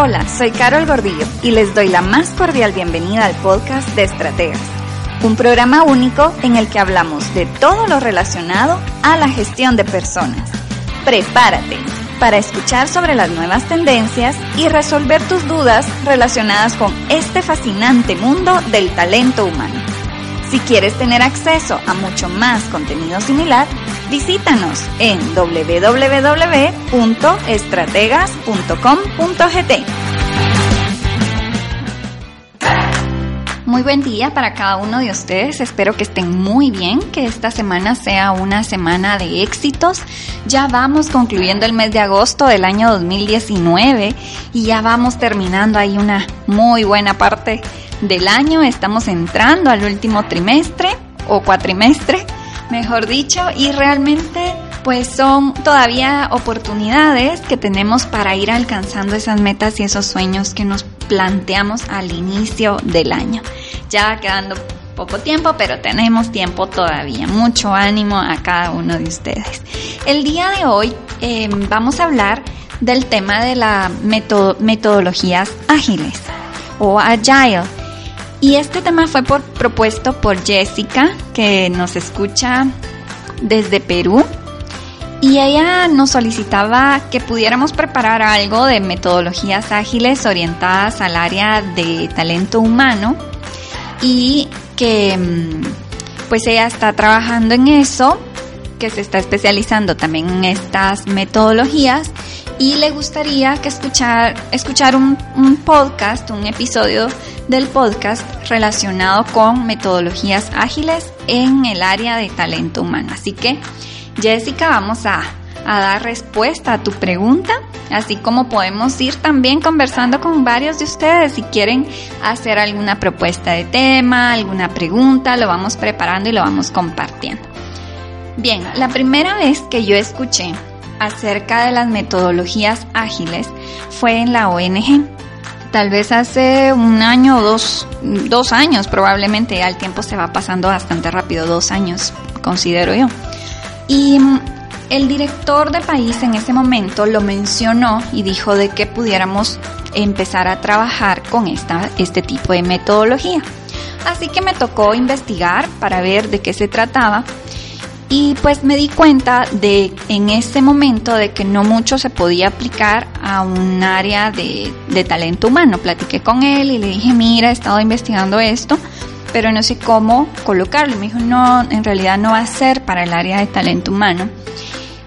Hola, soy Carol Gordillo y les doy la más cordial bienvenida al podcast de Estrategas, un programa único en el que hablamos de todo lo relacionado a la gestión de personas. Prepárate para escuchar sobre las nuevas tendencias y resolver tus dudas relacionadas con este fascinante mundo del talento humano. Si quieres tener acceso a mucho más contenido similar, visítanos en www.estrategas.com.gt. Muy buen día para cada uno de ustedes. Espero que estén muy bien, que esta semana sea una semana de éxitos. Ya vamos concluyendo el mes de agosto del año 2019 y ya vamos terminando ahí una muy buena parte del año. Estamos entrando al último trimestre o cuatrimestre, mejor dicho, y realmente pues son todavía oportunidades que tenemos para ir alcanzando esas metas y esos sueños que nos planteamos al inicio del año. Ya quedando poco tiempo, pero tenemos tiempo todavía. Mucho ánimo a cada uno de ustedes. El día de hoy eh, vamos a hablar del tema de las metodologías ágiles o agile. Y este tema fue por, propuesto por Jessica, que nos escucha desde Perú. Y ella nos solicitaba que pudiéramos preparar algo de metodologías ágiles orientadas al área de talento humano y que mm, pues ella está trabajando en eso, que se está especializando también en estas metodologías y le gustaría que escuchar, escuchar un, un podcast, un episodio del podcast relacionado con metodologías ágiles en el área de talento humano. Así que Jessica, vamos a, dar respuesta a tu pregunta, así como podemos ir también conversando con varios de ustedes si quieren hacer alguna propuesta de tema, alguna pregunta, lo vamos preparando y lo vamos compartiendo. Bien, la primera vez que yo escuché acerca de las metodologías ágiles fue en la ONG. Tal vez hace un año o dos, dos años probablemente, ya el tiempo se va pasando bastante rápido, dos años considero yo. Y mm, el director de país en ese momento lo mencionó y dijo de que pudiéramos empezar a trabajar con esta, este tipo de metodología. Así que me tocó investigar para ver de qué se trataba y pues me di cuenta de en ese momento de que no mucho se podía aplicar a un área de, de talento humano. Platiqué con él y le dije, mira, he estado investigando esto pero no sé cómo colocarlo. Me dijo, no, en realidad no va a ser para el área de talento humano,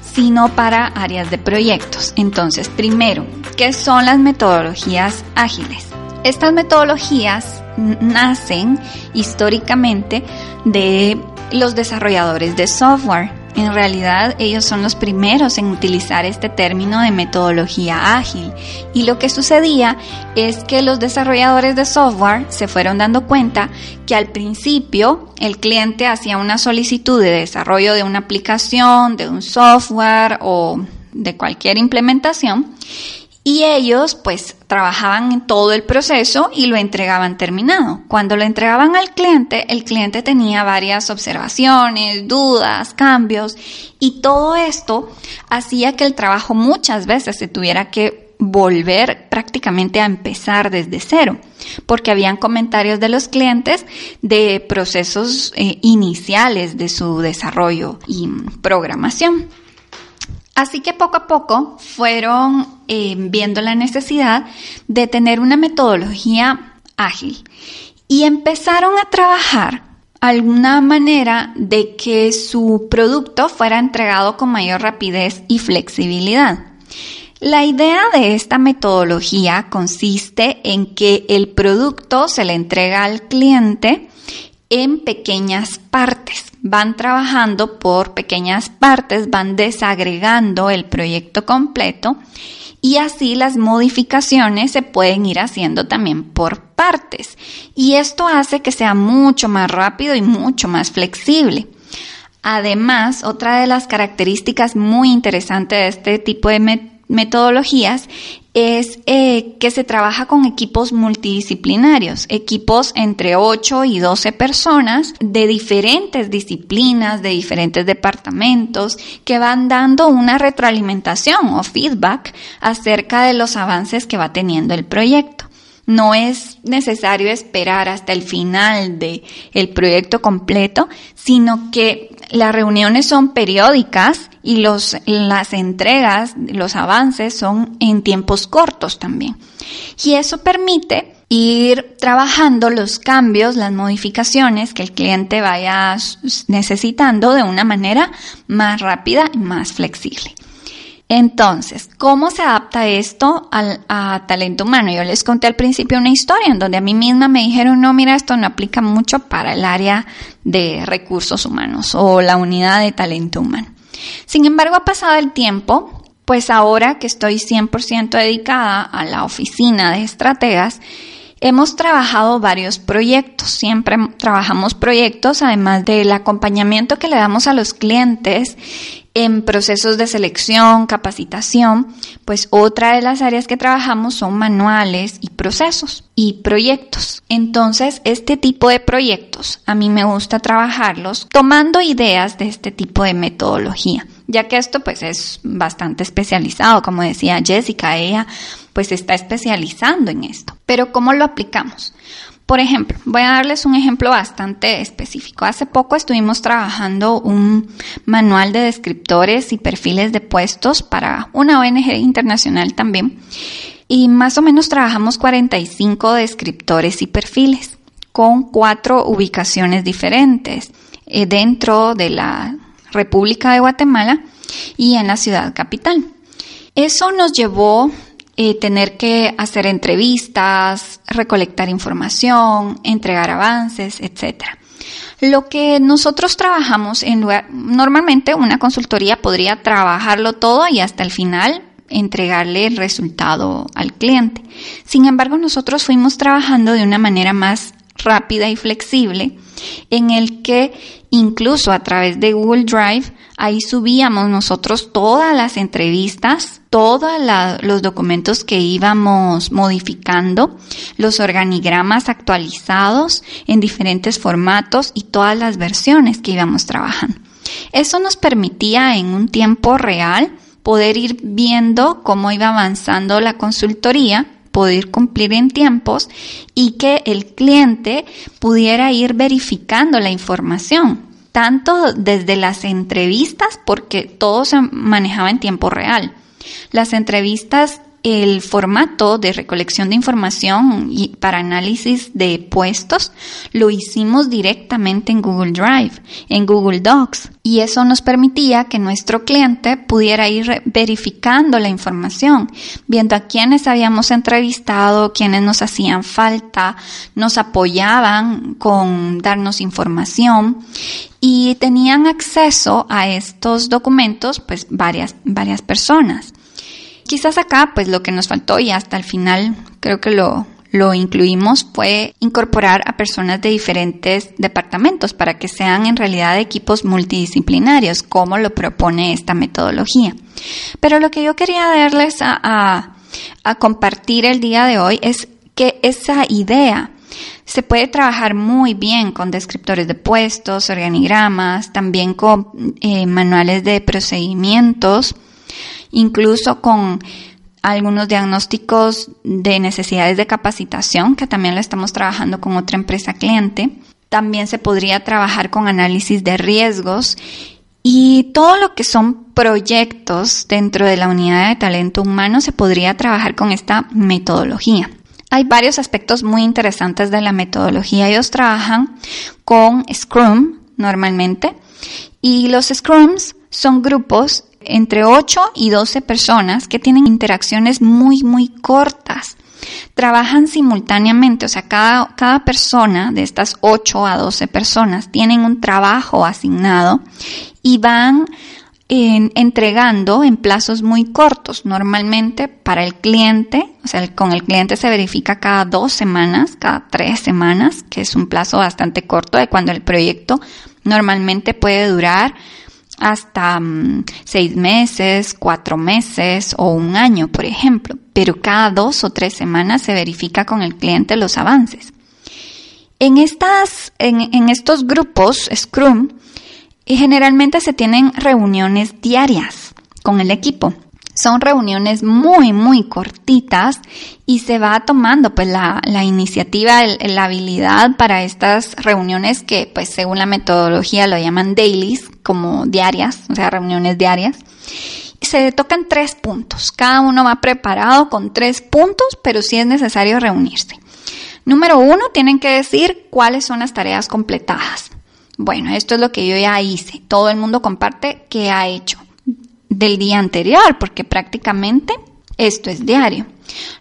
sino para áreas de proyectos. Entonces, primero, ¿qué son las metodologías ágiles? Estas metodologías nacen históricamente de los desarrolladores de software. En realidad ellos son los primeros en utilizar este término de metodología ágil. Y lo que sucedía es que los desarrolladores de software se fueron dando cuenta que al principio el cliente hacía una solicitud de desarrollo de una aplicación, de un software o de cualquier implementación y ellos pues trabajaban en todo el proceso y lo entregaban terminado. Cuando lo entregaban al cliente, el cliente tenía varias observaciones, dudas, cambios y todo esto hacía que el trabajo muchas veces se tuviera que volver prácticamente a empezar desde cero, porque habían comentarios de los clientes de procesos eh, iniciales de su desarrollo y programación. Así que poco a poco fueron eh, viendo la necesidad de tener una metodología ágil y empezaron a trabajar alguna manera de que su producto fuera entregado con mayor rapidez y flexibilidad. La idea de esta metodología consiste en que el producto se le entrega al cliente en pequeñas partes van trabajando por pequeñas partes, van desagregando el proyecto completo y así las modificaciones se pueden ir haciendo también por partes. Y esto hace que sea mucho más rápido y mucho más flexible. Además, otra de las características muy interesantes de este tipo de metodologías es eh, que se trabaja con equipos multidisciplinarios, equipos entre 8 y 12 personas de diferentes disciplinas, de diferentes departamentos, que van dando una retroalimentación o feedback acerca de los avances que va teniendo el proyecto. No es necesario esperar hasta el final del el proyecto completo, sino que las reuniones son periódicas y los, las entregas, los avances son en tiempos cortos también. Y eso permite ir trabajando los cambios, las modificaciones que el cliente vaya necesitando de una manera más rápida y más flexible. Entonces, ¿cómo se adapta esto al, a talento humano? Yo les conté al principio una historia en donde a mí misma me dijeron, no, mira, esto no aplica mucho para el área de recursos humanos o la unidad de talento humano. Sin embargo, ha pasado el tiempo, pues ahora que estoy 100% dedicada a la oficina de estrategas, Hemos trabajado varios proyectos, siempre trabajamos proyectos, además del acompañamiento que le damos a los clientes en procesos de selección, capacitación, pues otra de las áreas que trabajamos son manuales y procesos y proyectos. Entonces, este tipo de proyectos a mí me gusta trabajarlos tomando ideas de este tipo de metodología, ya que esto pues es bastante especializado, como decía Jessica, ella pues está especializando en esto. Pero ¿cómo lo aplicamos? Por ejemplo, voy a darles un ejemplo bastante específico. Hace poco estuvimos trabajando un manual de descriptores y perfiles de puestos para una ONG internacional también. Y más o menos trabajamos 45 descriptores y perfiles con cuatro ubicaciones diferentes eh, dentro de la República de Guatemala y en la ciudad capital. Eso nos llevó eh, tener que hacer entrevistas, recolectar información, entregar avances, etc. Lo que nosotros trabajamos en lugar, normalmente una consultoría podría trabajarlo todo y hasta el final entregarle el resultado al cliente. Sin embargo, nosotros fuimos trabajando de una manera más rápida y flexible en el que incluso a través de Google Drive ahí subíamos nosotros todas las entrevistas, todos los documentos que íbamos modificando, los organigramas actualizados en diferentes formatos y todas las versiones que íbamos trabajando. Eso nos permitía en un tiempo real poder ir viendo cómo iba avanzando la consultoría poder cumplir en tiempos y que el cliente pudiera ir verificando la información, tanto desde las entrevistas, porque todo se manejaba en tiempo real. Las entrevistas el formato de recolección de información y para análisis de puestos lo hicimos directamente en Google Drive, en Google Docs, y eso nos permitía que nuestro cliente pudiera ir verificando la información, viendo a quienes habíamos entrevistado, quienes nos hacían falta, nos apoyaban con darnos información y tenían acceso a estos documentos pues varias varias personas. Quizás acá, pues lo que nos faltó y hasta el final creo que lo, lo incluimos fue incorporar a personas de diferentes departamentos para que sean en realidad equipos multidisciplinarios, como lo propone esta metodología. Pero lo que yo quería darles a, a, compartir el día de hoy es que esa idea se puede trabajar muy bien con descriptores de puestos, organigramas, también con eh, manuales de procedimientos, incluso con algunos diagnósticos de necesidades de capacitación, que también lo estamos trabajando con otra empresa cliente. También se podría trabajar con análisis de riesgos y todo lo que son proyectos dentro de la unidad de talento humano se podría trabajar con esta metodología. Hay varios aspectos muy interesantes de la metodología. Ellos trabajan con Scrum normalmente y los Scrums son grupos entre 8 y 12 personas que tienen interacciones muy, muy cortas. trabajan simultáneamente, o sea, cada, cada persona de estas 8 a 12 personas tienen un trabajo asignado y van entregando en plazos muy cortos. Normalmente para el cliente, o sea, con el cliente se verifica cada dos semanas, cada tres semanas, que es un plazo bastante corto de cuando el proyecto normalmente puede durar hasta mm, seis meses, cuatro meses o un año, por ejemplo. Pero cada dos o tres semanas se verifica con el cliente los avances. En, estas, en estos grupos Scrum, y generalmente se tienen reuniones diarias con el equipo. Son reuniones muy, muy cortitas y se va tomando pues la, iniciativa, la habilidad para estas reuniones que pues según la metodología lo llaman dailies, como diarias, o sea, reuniones diarias. Se tocan tres puntos. Cada uno va preparado con tres puntos, pero sí es necesario reunirse. Número uno, tienen que decir cuáles son las tareas completadas. Bueno, esto es lo que yo ya hice. Todo el mundo comparte qué ha hecho del día anterior, porque prácticamente esto es diario.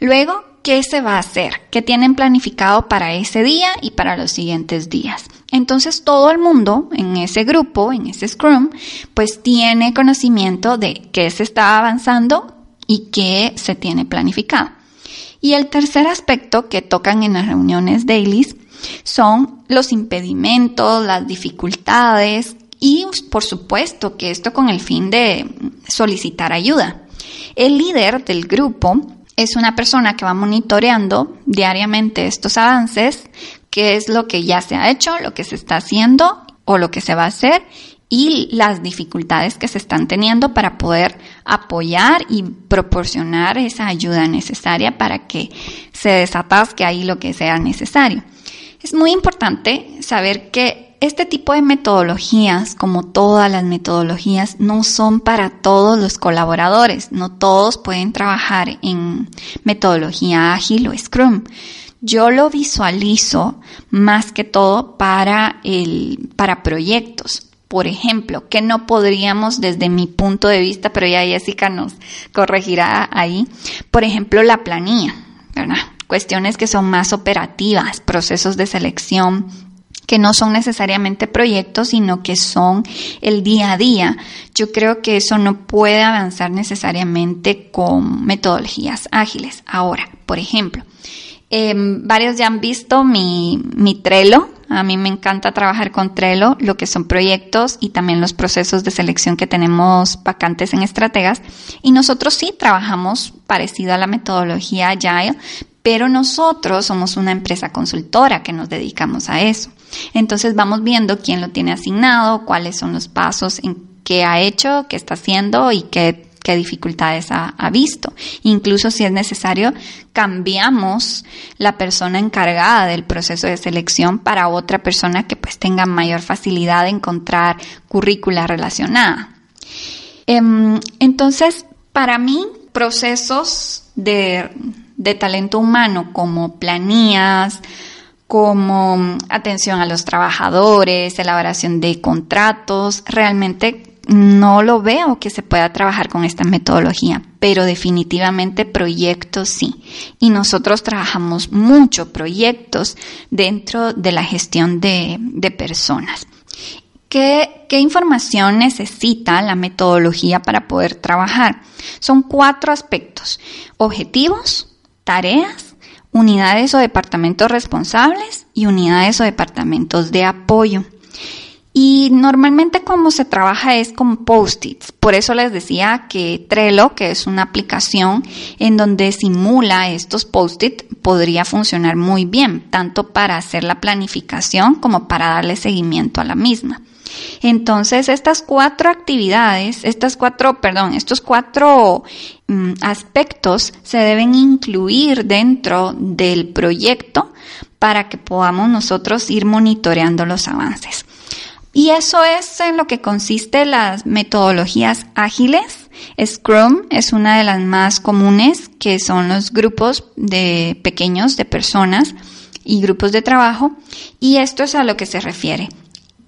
Luego, ¿qué se va a hacer? ¿Qué tienen planificado para ese día y para los siguientes días? Entonces todo el mundo en ese grupo, en ese Scrum, pues tiene conocimiento de qué se está avanzando y qué se tiene planificado. Y el tercer aspecto que tocan en las reuniones dailies son los impedimentos, las dificultades y por supuesto que esto con el fin de solicitar ayuda. El líder del grupo es una persona que va monitoreando diariamente estos avances, qué es lo que ya se ha hecho, lo que se está haciendo o lo que se va a hacer y las dificultades que se están teniendo para poder apoyar y proporcionar esa ayuda necesaria para que se desatasque ahí lo que sea necesario. Es muy importante saber que este tipo de metodologías, como todas las metodologías, no son para todos los colaboradores. No todos pueden trabajar en metodología ágil o Scrum. Yo lo visualizo más que todo para el, para proyectos. Por ejemplo, que no podríamos desde mi punto de vista, pero ya Jessica nos corregirá ahí. Por ejemplo, la planilla, ¿verdad? cuestiones que son más operativas, procesos de selección que no son necesariamente proyectos, sino que son el día a día. Yo creo que eso no puede avanzar necesariamente con metodologías ágiles. Ahora, por ejemplo, em, varios ya han visto mi, mi Trello. A mí me encanta trabajar con Trello, lo que son proyectos y también los procesos de selección que tenemos vacantes en estrategas. Y nosotros sí trabajamos parecido a la metodología Agile, pero nosotros somos una empresa consultora que nos dedicamos a eso. Entonces vamos viendo quién lo tiene asignado, cuáles son los pasos en qué ha hecho, qué está haciendo y qué, dificultades ha, ha, visto. Incluso si es necesario, cambiamos la persona encargada del proceso de selección para otra persona que pues tenga mayor facilidad de encontrar currícula relacionada. Em, entonces, para mí, procesos de de talento humano como planillas, como atención a los trabajadores, elaboración de contratos, realmente no lo veo que se pueda trabajar con esta metodología, pero definitivamente proyectos sí. Y nosotros trabajamos mucho proyectos dentro de la gestión de, de personas. ¿Qué, ¿Qué, información necesita la metodología para poder trabajar? Son cuatro aspectos. Objetivos, tareas, unidades o departamentos responsables y unidades o departamentos de apoyo. Y normalmente como se trabaja es con post-its. Por eso les decía que Trello, que es una aplicación en donde simula estos post-its, podría funcionar muy bien, tanto para hacer la planificación como para darle seguimiento a la misma. Entonces, estas cuatro actividades, estas cuatro, perdón, estos cuatro mm, aspectos se deben incluir dentro del proyecto para que podamos nosotros ir monitoreando los avances. Y eso es en lo que consiste las metodologías ágiles. Scrum es una de las más comunes, que son los grupos de pequeños de personas y grupos de trabajo. Y esto es a lo que se refiere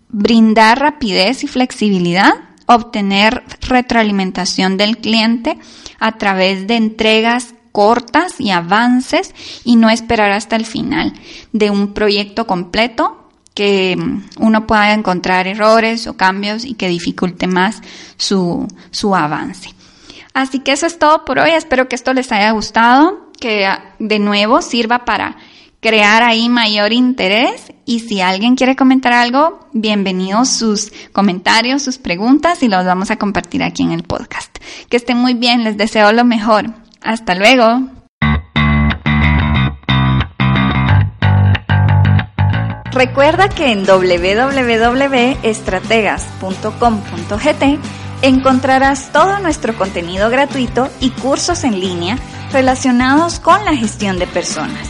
brindar rapidez y flexibilidad, obtener retroalimentación del cliente a través de entregas cortas y avances y no esperar hasta el final de un proyecto completo que uno pueda encontrar errores o cambios y que dificulte más su, su avance. Así que eso es todo por hoy. Espero que esto les haya gustado, que de nuevo sirva para crear ahí mayor interés y si alguien quiere comentar algo, bienvenidos sus comentarios, sus preguntas y los vamos a compartir aquí en el podcast. Que estén muy bien, les deseo lo mejor. Hasta luego. Recuerda que en www.estrategas.com.gt encontrarás todo nuestro contenido gratuito y cursos en línea relacionados con la gestión de personas.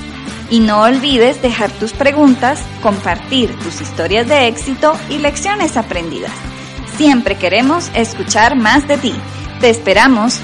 Y no olvides dejar tus preguntas, compartir tus historias de éxito y lecciones aprendidas. Siempre queremos escuchar más de ti. Te esperamos.